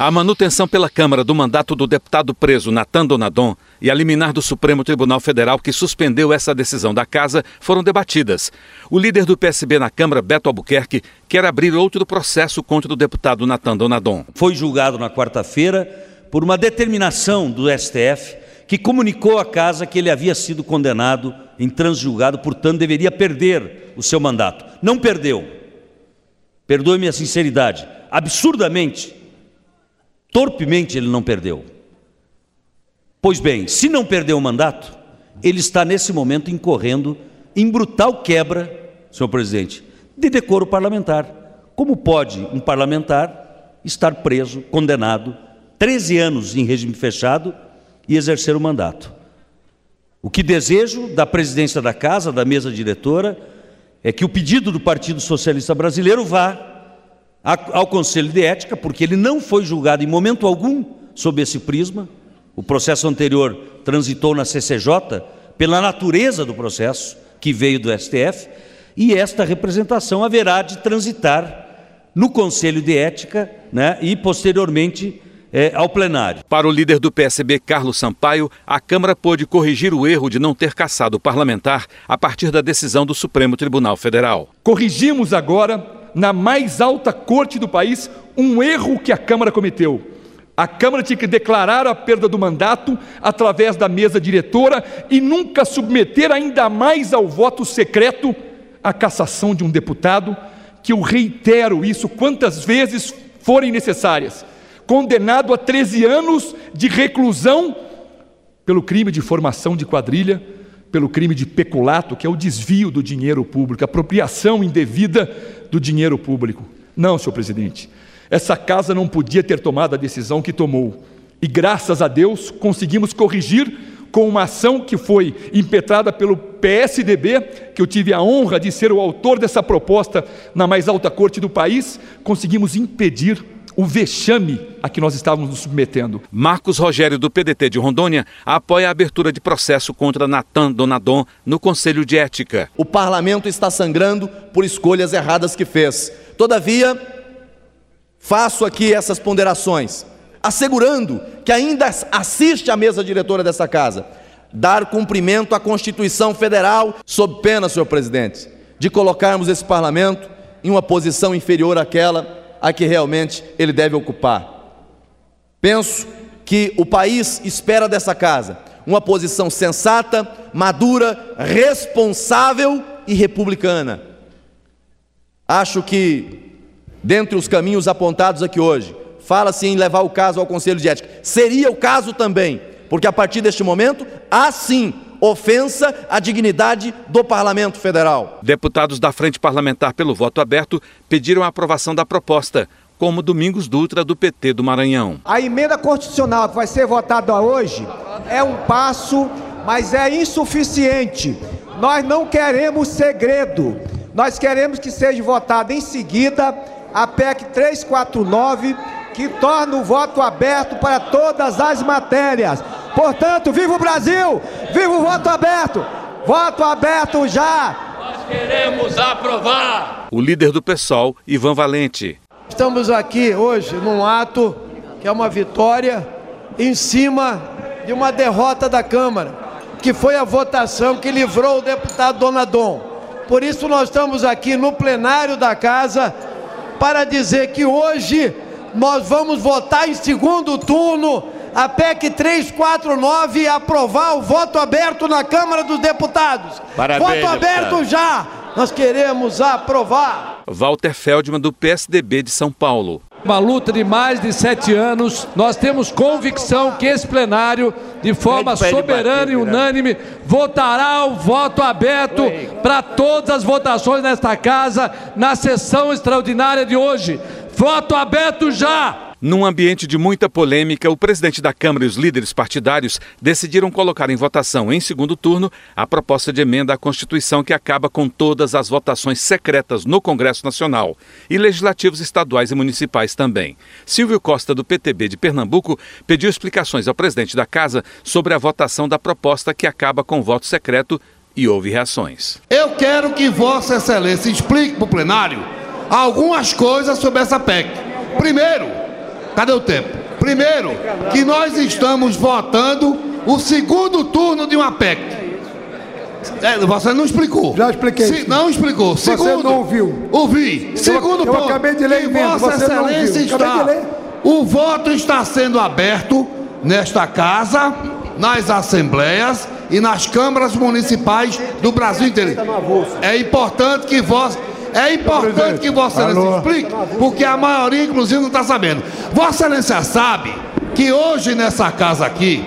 A manutenção pela Câmara do mandato do deputado preso Natan Donadon e a liminar do Supremo Tribunal Federal que suspendeu essa decisão da Casa foram debatidas. O líder do PSB na Câmara, Beto Albuquerque, quer abrir outro processo contra o deputado Natan Donadon. Foi julgado na quarta-feira por uma determinação do STF que comunicou à Casa que ele havia sido condenado em transjulgado, portanto deveria perder o seu mandato. Não perdeu. Perdoe-me a sinceridade. Absurdamente Torpemente ele não perdeu. Pois bem, se não perdeu o mandato, ele está nesse momento incorrendo em brutal quebra, senhor presidente, de decoro parlamentar. Como pode um parlamentar estar preso, condenado, 13 anos em regime fechado e exercer o mandato? O que desejo da presidência da casa, da mesa diretora, é que o pedido do Partido Socialista Brasileiro vá ao Conselho de Ética, porque ele não foi julgado em momento algum sob esse prisma. O processo anterior transitou na CCJ pela natureza do processo que veio do STF, e esta representação haverá de transitar no Conselho de Ética né, e, posteriormente, é, ao plenário. Para o líder do PSB, Carlos Sampaio, a Câmara pôde corrigir o erro de não ter caçado o parlamentar a partir da decisão do Supremo Tribunal Federal. Corrigimos agora na mais alta corte do país um erro que a Câmara cometeu. A Câmara tinha que declarar a perda do mandato através da mesa diretora e nunca submeter ainda mais ao voto secreto a cassação de um deputado, que eu reitero isso quantas vezes forem necessárias, condenado a 13 anos de reclusão pelo crime de formação de quadrilha pelo crime de peculato, que é o desvio do dinheiro público, apropriação indevida do dinheiro público. Não, senhor presidente, essa casa não podia ter tomado a decisão que tomou. E graças a Deus conseguimos corrigir com uma ação que foi impetrada pelo PSDB, que eu tive a honra de ser o autor dessa proposta na mais alta corte do país, conseguimos impedir o vexame a que nós estávamos nos submetendo. Marcos Rogério, do PDT de Rondônia, apoia a abertura de processo contra Natan Donadon no Conselho de Ética. O parlamento está sangrando por escolhas erradas que fez. Todavia, faço aqui essas ponderações, assegurando que ainda assiste à mesa diretora dessa casa dar cumprimento à Constituição Federal, sob pena, senhor presidente, de colocarmos esse parlamento em uma posição inferior àquela a que realmente ele deve ocupar. Penso que o país espera dessa casa uma posição sensata, madura, responsável e republicana. Acho que, dentre os caminhos apontados aqui hoje, fala-se em levar o caso ao Conselho de Ética. Seria o caso também, porque a partir deste momento, há sim ofensa à dignidade do Parlamento Federal. Deputados da Frente Parlamentar pelo Voto Aberto pediram a aprovação da proposta, como Domingos Dutra, do PT do Maranhão. A emenda constitucional que vai ser votada hoje é um passo, mas é insuficiente. Nós não queremos segredo. Nós queremos que seja votada em seguida a PEC 349, que torna o voto aberto para todas as matérias. Portanto, viva o Brasil! Viva o voto aberto! Voto aberto já! Nós queremos aprovar! O líder do PSOL, Ivan Valente. Estamos aqui hoje num ato que é uma vitória em cima de uma derrota da Câmara, que foi a votação que livrou o deputado Donadon. Por isso nós estamos aqui no plenário da casa para dizer que hoje nós vamos votar em segundo turno a PEC 349 aprovar o voto aberto na Câmara dos Deputados. Parabéns, voto aberto deputado. já. Nós queremos aprovar. Walter Feldman, do PSDB de São Paulo. Uma luta de mais de sete anos, nós temos convicção que esse plenário, de forma soberana e unânime, votará o voto aberto para todas as votações nesta casa na sessão extraordinária de hoje Voto aberto já! Num ambiente de muita polêmica, o presidente da Câmara e os líderes partidários decidiram colocar em votação, em segundo turno, a proposta de emenda à Constituição que acaba com todas as votações secretas no Congresso Nacional e legislativos estaduais e municipais também. Silvio Costa, do PTB de Pernambuco, pediu explicações ao presidente da Casa sobre a votação da proposta que acaba com o voto secreto e houve reações. Eu quero que Vossa Excelência explique para o plenário algumas coisas sobre essa PEC. Primeiro, Cadê o tempo? Primeiro, que nós estamos votando o segundo turno de uma PEC. É, você não explicou. Já expliquei. Se, não explicou. Segundo, você não ouviu. Ouvi. Segundo eu, eu ponto. acabei de ler. Que Vossa Excelência está. O voto está sendo aberto nesta casa, nas assembleias e nas câmaras municipais do Brasil inteiro. É importante que Vossa é importante que Vossa Excelência explique, porque a maioria, inclusive, não está sabendo. Vossa Excelência sabe que hoje nessa casa aqui,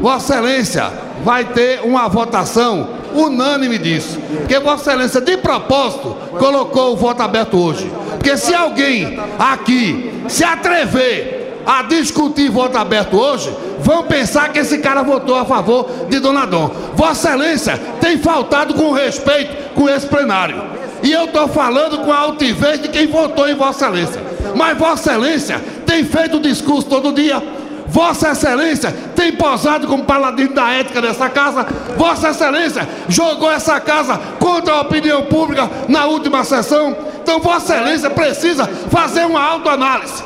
Vossa Excelência vai ter uma votação unânime disso. Porque Vossa Excelência, de propósito, colocou o voto aberto hoje. Porque se alguém aqui se atrever a discutir voto aberto hoje, vão pensar que esse cara votou a favor de Dona Dom. Vossa Excelência tem faltado com respeito com esse plenário. E eu estou falando com a altivez de quem votou em Vossa Excelência. Mas Vossa Excelência tem feito discurso todo dia. Vossa Excelência tem posado como paladino da ética dessa casa. Vossa Excelência jogou essa casa contra a opinião pública na última sessão. Então, Vossa Excelência precisa fazer uma autoanálise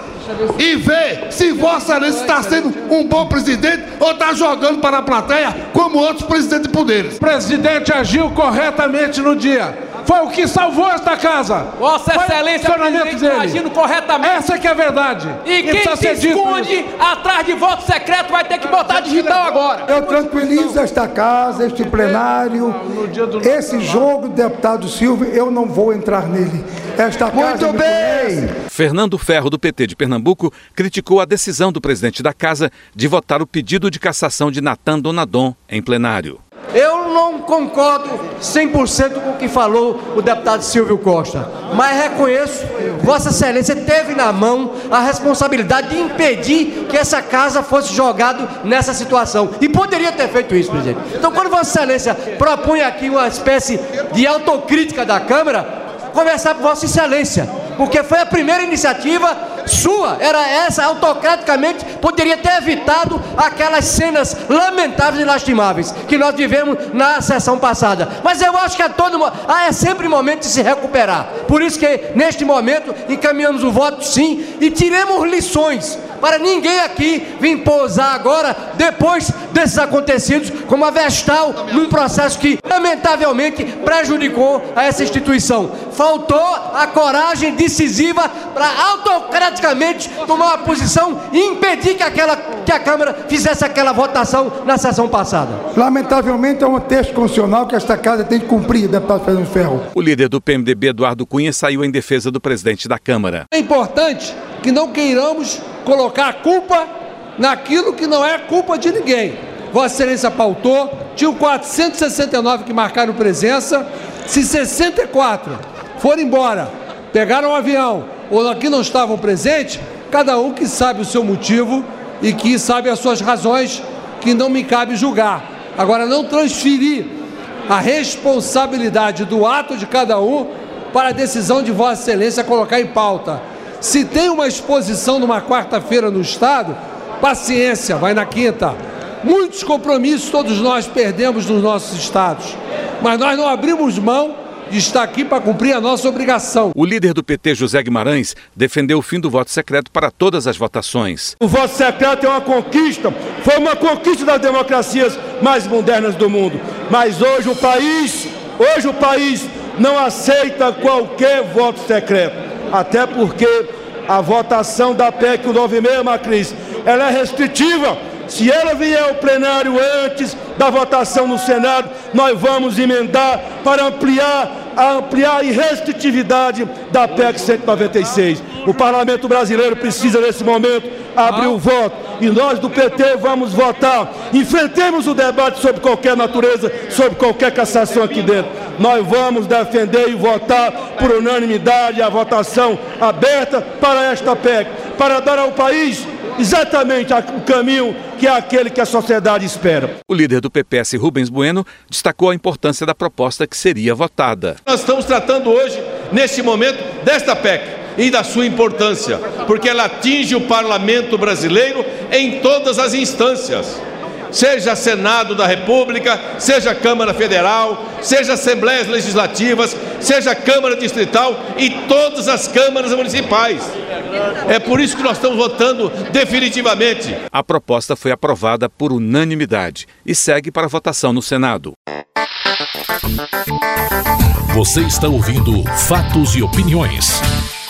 e ver se Vossa Excelência está sendo um bom presidente ou está jogando para a plateia como outros presidentes de poderes. O presidente agiu corretamente no dia foi o que salvou esta casa. Vossa Excelência, o dele. agindo corretamente. Essa que é a verdade. E, quem se esconde atrás de voto secreto vai ter que botar digital agora. Eu tranquilizo esta casa, este plenário, esse jogo, deputado Silvio, eu não vou entrar nele. Esta casa Muito bem. Fernando Ferro, do PT de Pernambuco, criticou a decisão do presidente da casa de votar o pedido de cassação de Natan Donadon em plenário. Eu não concordo 100% com o que falou o deputado Silvio Costa, mas reconheço, Vossa Excelência teve na mão a responsabilidade de impedir que essa casa fosse jogada nessa situação. E poderia ter feito isso, presidente. Então, quando Vossa Excelência propõe aqui uma espécie de autocrítica da Câmara, conversar com Vossa Excelência, porque foi a primeira iniciativa sua, era essa, autocraticamente, poderia ter evitado aquelas cenas lamentáveis e lastimáveis que nós vivemos na sessão passada. Mas eu acho que a todo ah, é sempre momento de se recuperar. Por isso que neste momento encaminhamos o voto sim e tiremos lições para ninguém aqui vir pousar agora, depois desses acontecidos, como a Vestal, num processo que lamentavelmente prejudicou a essa instituição. Faltou a coragem decisiva para autocraticamente tomar uma posição e impedir que, aquela, que a Câmara fizesse aquela votação na sessão passada. Lamentavelmente é um texto constitucional que esta casa tem que cumprir, deputado Fernando Ferro. O líder do PMDB, Eduardo Cunha, saiu em defesa do presidente da Câmara. É importante que não queiramos colocar a culpa naquilo que não é culpa de ninguém. Vossa Excelência pautou, tinham 469 que marcaram presença, se 64 foram embora, pegaram um avião ou aqui não estavam presentes, cada um que sabe o seu motivo e que sabe as suas razões, que não me cabe julgar. Agora, não transferir a responsabilidade do ato de cada um para a decisão de Vossa Excelência colocar em pauta. Se tem uma exposição numa quarta-feira no Estado, paciência, vai na quinta. Muitos compromissos todos nós perdemos nos nossos estados, mas nós não abrimos mão de estar aqui para cumprir a nossa obrigação. O líder do PT, José Guimarães, defendeu o fim do voto secreto para todas as votações. O voto secreto é uma conquista, foi uma conquista das democracias mais modernas do mundo. Mas hoje o país, hoje o país não aceita qualquer voto secreto até porque a votação da PEC 96, Macris, ela é restritiva. Se ela vier ao plenário antes da votação no Senado, nós vamos emendar para ampliar a ampliar a restritividade da PEC 196. O parlamento brasileiro precisa, nesse momento, abrir o voto. E nós do PT vamos votar. Enfrentemos o debate sobre qualquer natureza, sobre qualquer cassação aqui dentro nós vamos defender e votar por unanimidade a votação aberta para esta PEC, para dar ao país exatamente o caminho que é aquele que a sociedade espera. O líder do PPS, Rubens Bueno, destacou a importância da proposta que seria votada. Nós estamos tratando hoje, neste momento, desta PEC e da sua importância, porque ela atinge o parlamento brasileiro em todas as instâncias seja Senado da República, seja Câmara Federal, seja Assembleias Legislativas, seja Câmara Distrital e todas as câmaras municipais. É por isso que nós estamos votando definitivamente. A proposta foi aprovada por unanimidade e segue para votação no Senado. Você está ouvindo Fatos e Opiniões.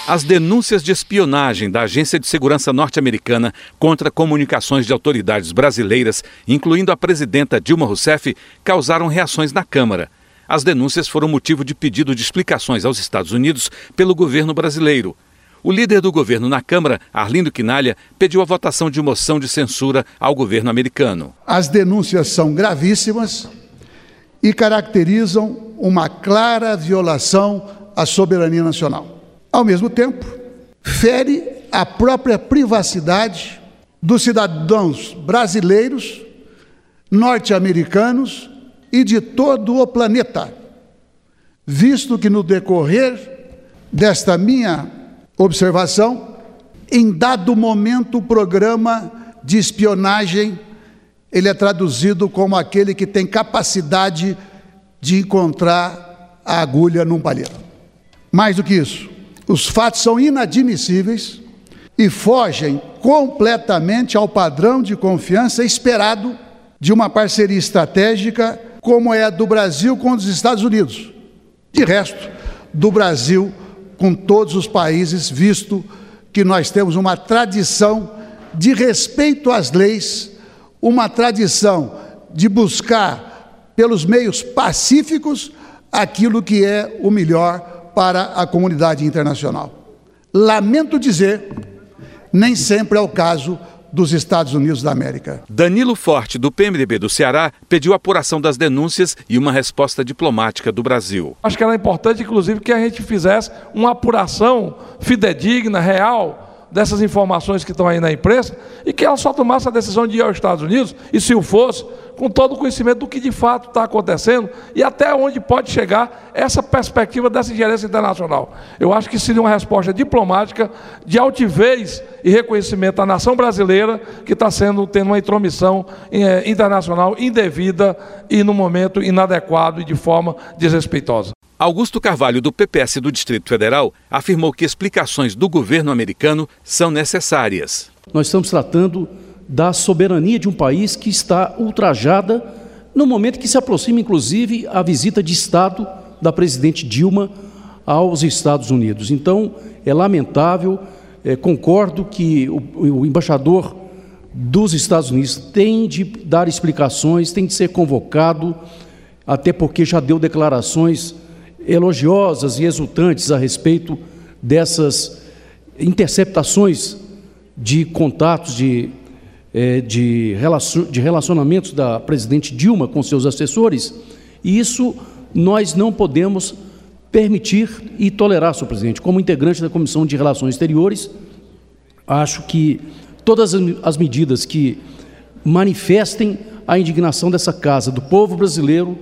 As denúncias de espionagem da Agência de Segurança Norte-Americana contra comunicações de autoridades brasileiras, incluindo a presidenta Dilma Rousseff, causaram reações na Câmara. As denúncias foram motivo de pedido de explicações aos Estados Unidos pelo governo brasileiro. O líder do governo na Câmara, Arlindo Quinalha, pediu a votação de moção de censura ao governo americano. As denúncias são gravíssimas e caracterizam uma clara violação à soberania nacional ao mesmo tempo, fere a própria privacidade dos cidadãos brasileiros, norte-americanos e de todo o planeta, visto que no decorrer desta minha observação, em dado momento o programa de espionagem ele é traduzido como aquele que tem capacidade de encontrar a agulha num palheiro. Mais do que isso, os fatos são inadmissíveis e fogem completamente ao padrão de confiança esperado de uma parceria estratégica como é a do Brasil com os Estados Unidos. De resto, do Brasil com todos os países, visto que nós temos uma tradição de respeito às leis, uma tradição de buscar pelos meios pacíficos aquilo que é o melhor para a comunidade internacional. Lamento dizer, nem sempre é o caso dos Estados Unidos da América. Danilo Forte, do PMDB do Ceará, pediu apuração das denúncias e uma resposta diplomática do Brasil. Acho que era importante, inclusive, que a gente fizesse uma apuração fidedigna, real, dessas informações que estão aí na imprensa e que ela só tomasse a decisão de ir aos Estados Unidos, e se o fosse, com todo o conhecimento do que de fato está acontecendo e até onde pode chegar essa perspectiva dessa ingerência internacional. Eu acho que seria uma resposta diplomática de altivez e reconhecimento à nação brasileira que está sendo tendo uma intromissão eh, internacional indevida e no momento inadequado e de forma desrespeitosa. Augusto Carvalho, do PPS do Distrito Federal, afirmou que explicações do governo americano são necessárias. Nós estamos tratando da soberania de um país que está ultrajada no momento que se aproxima, inclusive, a visita de Estado da presidente Dilma aos Estados Unidos. Então, é lamentável, é, concordo que o, o embaixador dos Estados Unidos tem de dar explicações, tem de ser convocado, até porque já deu declarações elogiosas e exultantes a respeito dessas interceptações de contatos, de, é, de, de relacionamentos da presidente Dilma com seus assessores, e isso nós não podemos permitir e tolerar, senhor presidente. Como integrante da Comissão de Relações Exteriores, acho que todas as medidas que manifestem a indignação dessa casa, do povo brasileiro,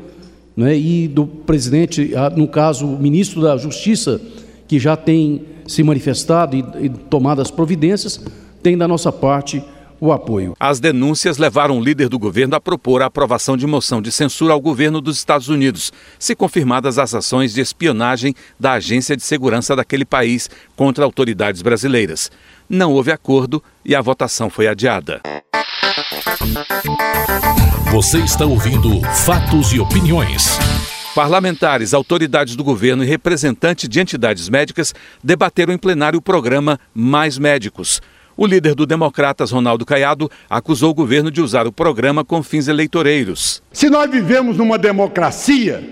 né, e do presidente, no caso, o ministro da Justiça, que já tem se manifestado e, e tomado as providências, tem da nossa parte o apoio. As denúncias levaram o líder do governo a propor a aprovação de moção de censura ao governo dos Estados Unidos, se confirmadas as ações de espionagem da Agência de Segurança daquele país contra autoridades brasileiras. Não houve acordo e a votação foi adiada. Você está ouvindo Fatos e Opiniões. Parlamentares, autoridades do governo e representantes de entidades médicas debateram em plenário o programa Mais Médicos. O líder do Democratas, Ronaldo Caiado, acusou o governo de usar o programa com fins eleitoreiros. Se nós vivemos numa democracia,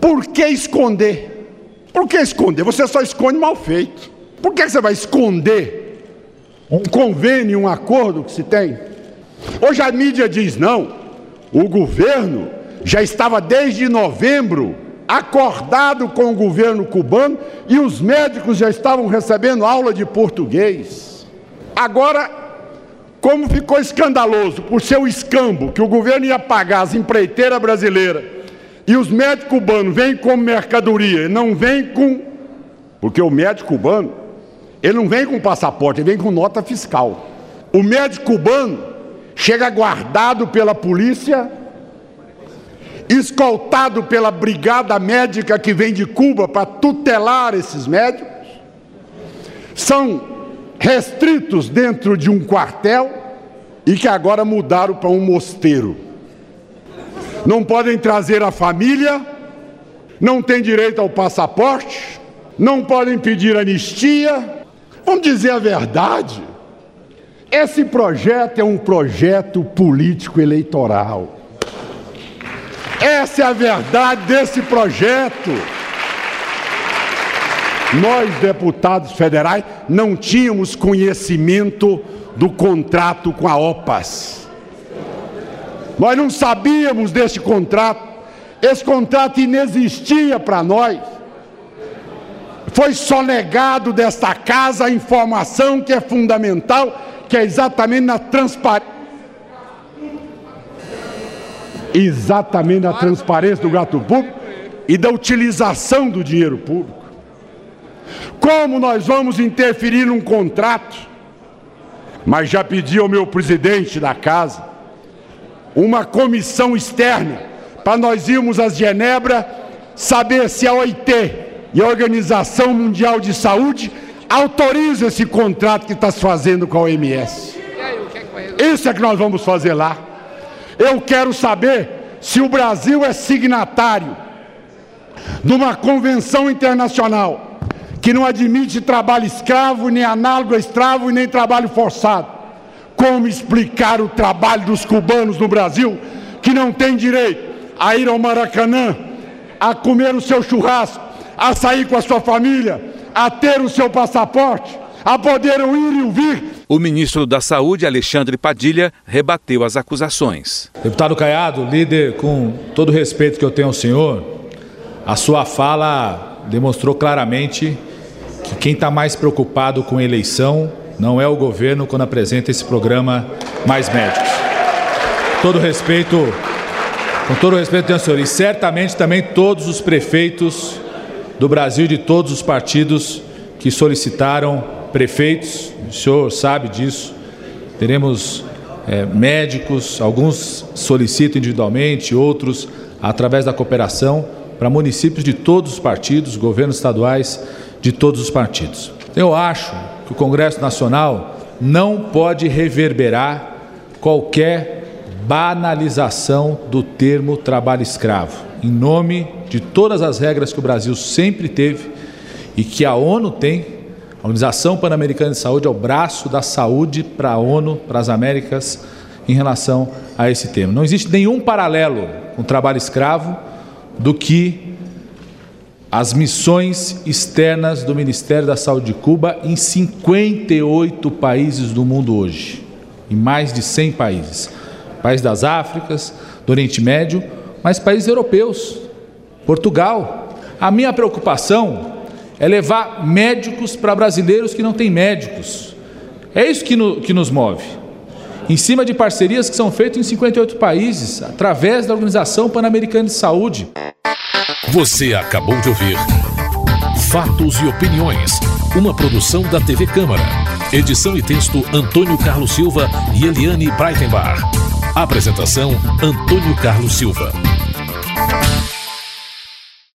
por que esconder? Por que esconder? Você só esconde mal feito. Por que você vai esconder um convênio, um acordo que se tem? Hoje a mídia diz não. O governo já estava desde novembro acordado com o governo cubano e os médicos já estavam recebendo aula de português. Agora, como ficou escandaloso por seu escambo que o governo ia pagar as empreiteiras brasileiras e os médicos cubanos vêm com mercadoria, não vêm com. Porque o médico cubano, ele não vem com passaporte, ele vem com nota fiscal. O médico cubano chega guardado pela polícia escoltado pela brigada médica que vem de Cuba para tutelar esses médicos, são restritos dentro de um quartel e que agora mudaram para um mosteiro. Não podem trazer a família, não têm direito ao passaporte, não podem pedir anistia. Vamos dizer a verdade. Esse projeto é um projeto político eleitoral. Essa é a verdade desse projeto. Nós, deputados federais, não tínhamos conhecimento do contrato com a OPAS. Nós não sabíamos desse contrato. Esse contrato inexistia para nós. Foi sonegado desta casa a informação que é fundamental, que é exatamente na transparência exatamente na transparência do gato público e da utilização do dinheiro público. Como nós vamos interferir num contrato? Mas já pedi ao meu presidente da casa uma comissão externa para nós irmos a Genebra saber se a OIT e a Organização Mundial de Saúde autorizam esse contrato que está se fazendo com a OMS. Isso é que nós vamos fazer lá. Eu quero saber se o Brasil é signatário de uma convenção internacional que não admite trabalho escravo, nem análogo a escravo e nem trabalho forçado. Como explicar o trabalho dos cubanos no Brasil que não tem direito a ir ao Maracanã, a comer o seu churrasco, a sair com a sua família, a ter o seu passaporte, a poder ir e vir o ministro da Saúde, Alexandre Padilha, rebateu as acusações. Deputado Caiado, líder, com todo o respeito que eu tenho ao senhor, a sua fala demonstrou claramente quem está mais preocupado com eleição não é o governo quando apresenta esse programa Mais Médicos. Todo respeito, com todo respeito tenho senhor, e certamente também todos os prefeitos do Brasil de todos os partidos que solicitaram prefeitos, o senhor sabe disso. Teremos é, médicos, alguns solicitam individualmente, outros através da cooperação, para municípios de todos os partidos, governos estaduais de todos os partidos. Eu acho que o Congresso Nacional não pode reverberar qualquer banalização do termo trabalho escravo, em nome de todas as regras que o Brasil sempre teve e que a ONU tem a Organização Pan-Americana de Saúde é o braço da saúde para a ONU, para as Américas, em relação a esse tema. Não existe nenhum paralelo com o trabalho escravo do que as missões externas do Ministério da Saúde de Cuba em 58 países do mundo hoje, em mais de 100 países. Países das Áfricas, do Oriente Médio, mas países europeus, Portugal. A minha preocupação é levar médicos para brasileiros que não têm médicos. É isso que, no, que nos move. Em cima de parcerias que são feitas em 58 países, através da Organização Pan-Americana de Saúde. Você acabou de ouvir Fatos e Opiniões, uma produção da TV Câmara. Edição e texto Antônio Carlos Silva e Eliane Breitenbach. Apresentação Antônio Carlos Silva.